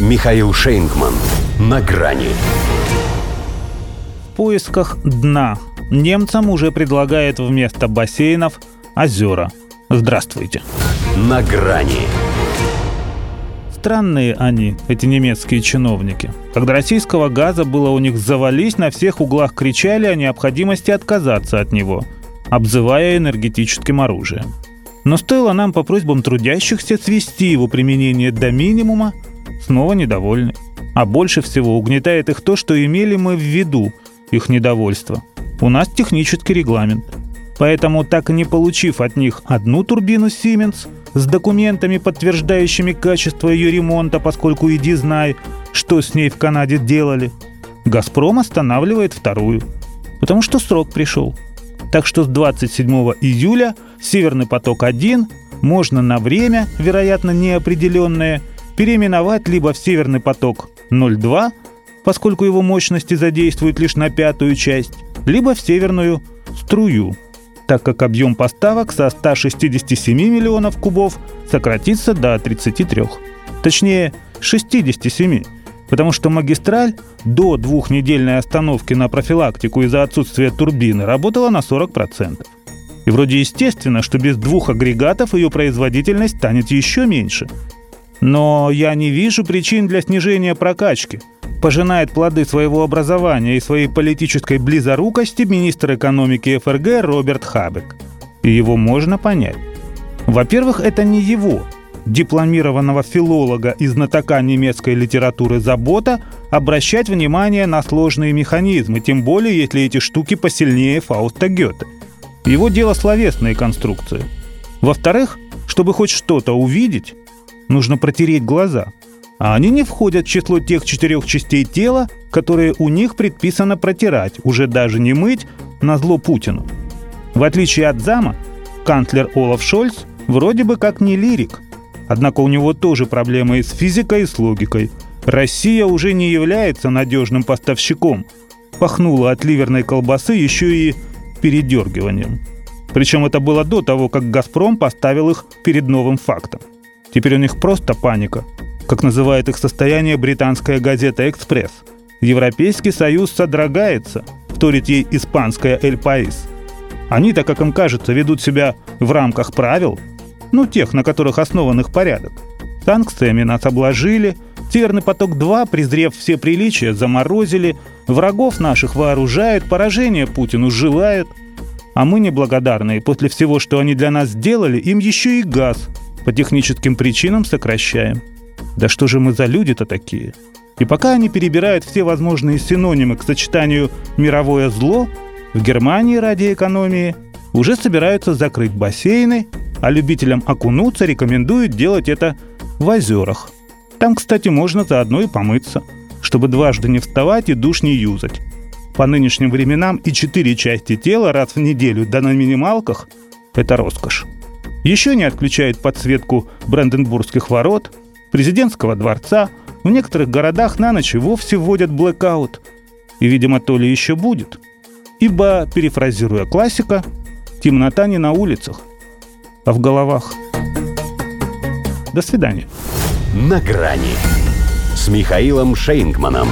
Михаил Шейнгман. На грани. В поисках дна немцам уже предлагают вместо бассейнов озера. Здравствуйте. На грани. Странные они, эти немецкие чиновники. Когда российского газа было у них завались, на всех углах кричали о необходимости отказаться от него, обзывая энергетическим оружием. Но стоило нам по просьбам трудящихся свести его применение до минимума, снова недовольны. А больше всего угнетает их то, что имели мы в виду их недовольство. У нас технический регламент. Поэтому, так и не получив от них одну турбину Siemens с документами, подтверждающими качество ее ремонта, поскольку иди знай, что с ней в Канаде делали, «Газпром» останавливает вторую, потому что срок пришел. Так что с 27 июля «Северный поток-1» можно на время, вероятно неопределенное, переименовать либо в «Северный поток-02», поскольку его мощности задействуют лишь на пятую часть, либо в «Северную струю», так как объем поставок со 167 миллионов кубов сократится до 33. Точнее, 67, потому что магистраль до двухнедельной остановки на профилактику из-за отсутствия турбины работала на 40%. И вроде естественно, что без двух агрегатов ее производительность станет еще меньше – но я не вижу причин для снижения прокачки. Пожинает плоды своего образования и своей политической близорукости министр экономики ФРГ Роберт Хабек. И его можно понять. Во-первых, это не его, дипломированного филолога и знатока немецкой литературы забота обращать внимание на сложные механизмы, тем более если эти штуки посильнее Фауста Гёте. Его дело словесные конструкции. Во-вторых, чтобы хоть что-то увидеть, нужно протереть глаза. А они не входят в число тех четырех частей тела, которые у них предписано протирать, уже даже не мыть, на зло Путину. В отличие от зама, канцлер Олаф Шольц вроде бы как не лирик. Однако у него тоже проблемы и с физикой, и с логикой. Россия уже не является надежным поставщиком. Пахнуло от ливерной колбасы еще и передергиванием. Причем это было до того, как «Газпром» поставил их перед новым фактом. Теперь у них просто паника, как называет их состояние британская газета «Экспресс». Европейский Союз содрогается, вторит ей испанская «Эль Паис». Они-то, как им кажется, ведут себя в рамках правил, ну, тех, на которых основан их порядок. Санкциями нас обложили, Северный поток-2, презрев все приличия, заморозили, врагов наших вооружают, поражения Путину желают. А мы неблагодарные, после всего, что они для нас сделали, им еще и газ по техническим причинам сокращаем. Да что же мы за люди-то такие? И пока они перебирают все возможные синонимы к сочетанию «мировое зло», в Германии ради экономии уже собираются закрыть бассейны, а любителям окунуться рекомендуют делать это в озерах. Там, кстати, можно заодно и помыться, чтобы дважды не вставать и душ не юзать. По нынешним временам и четыре части тела раз в неделю да на минималках – это роскошь. Еще не отключают подсветку Бранденбургских ворот, президентского дворца, в некоторых городах на ночь вовсе вводят блэкаут. И, видимо, то ли еще будет. Ибо, перефразируя классика, темнота не на улицах, а в головах. До свидания. На грани с Михаилом Шейнгманом.